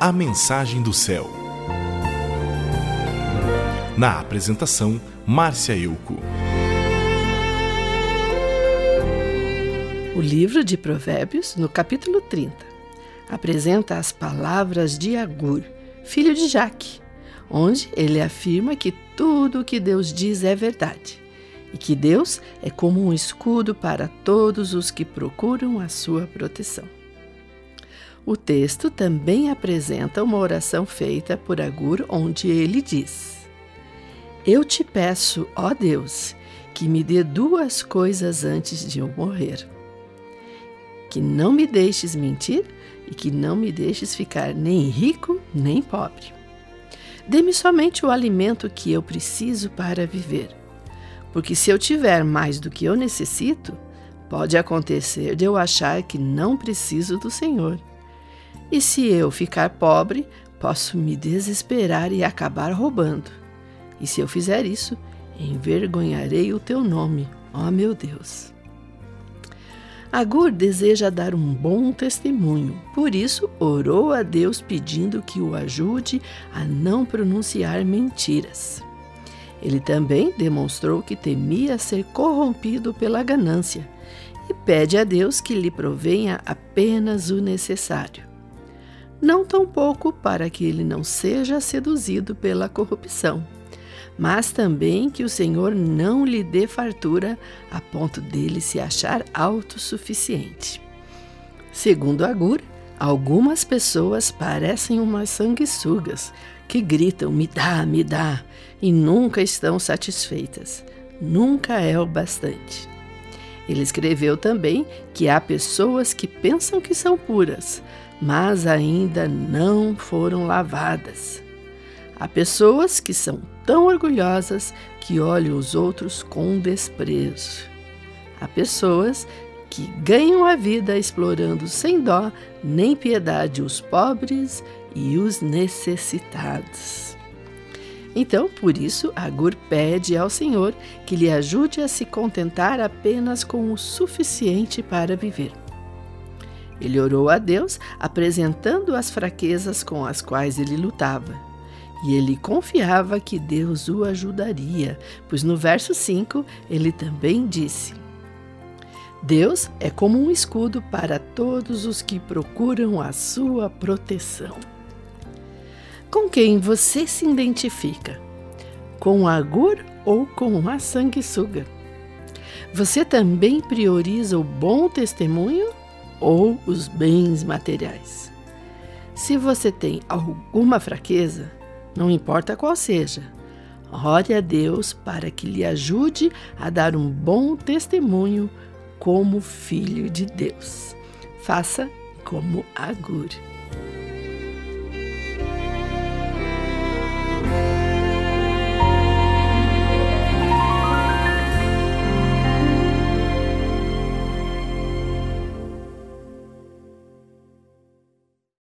A Mensagem do Céu. Na apresentação, Márcia Euco. O livro de Provérbios, no capítulo 30, apresenta as palavras de Agur, filho de Jaque, onde ele afirma que tudo o que Deus diz é verdade e que Deus é como um escudo para todos os que procuram a sua proteção. O texto também apresenta uma oração feita por Agur, onde ele diz: Eu te peço, ó Deus, que me dê duas coisas antes de eu morrer. Que não me deixes mentir e que não me deixes ficar nem rico nem pobre. Dê-me somente o alimento que eu preciso para viver porque se eu tiver mais do que eu necessito, pode acontecer de eu achar que não preciso do Senhor. E se eu ficar pobre, posso me desesperar e acabar roubando. E se eu fizer isso, envergonharei o teu nome, ó meu Deus. Agur deseja dar um bom testemunho, por isso orou a Deus pedindo que o ajude a não pronunciar mentiras. Ele também demonstrou que temia ser corrompido pela ganância e pede a Deus que lhe provenha apenas o necessário. Não tão pouco para que ele não seja seduzido pela corrupção, mas também que o Senhor não lhe dê fartura a ponto dele se achar autossuficiente. Segundo Agur, algumas pessoas parecem umas sanguessugas que gritam: me dá, me dá, e nunca estão satisfeitas. Nunca é o bastante. Ele escreveu também que há pessoas que pensam que são puras, mas ainda não foram lavadas. Há pessoas que são tão orgulhosas que olham os outros com desprezo. Há pessoas que ganham a vida explorando sem dó nem piedade os pobres e os necessitados. Então, por isso, Agur pede ao Senhor que lhe ajude a se contentar apenas com o suficiente para viver. Ele orou a Deus, apresentando as fraquezas com as quais ele lutava. E ele confiava que Deus o ajudaria, pois no verso 5 ele também disse: Deus é como um escudo para todos os que procuram a sua proteção. Com quem você se identifica? Com a Agur ou com a sanguessuga? Você também prioriza o bom testemunho ou os bens materiais? Se você tem alguma fraqueza, não importa qual seja, ore a Deus para que lhe ajude a dar um bom testemunho como filho de Deus. Faça como Agur.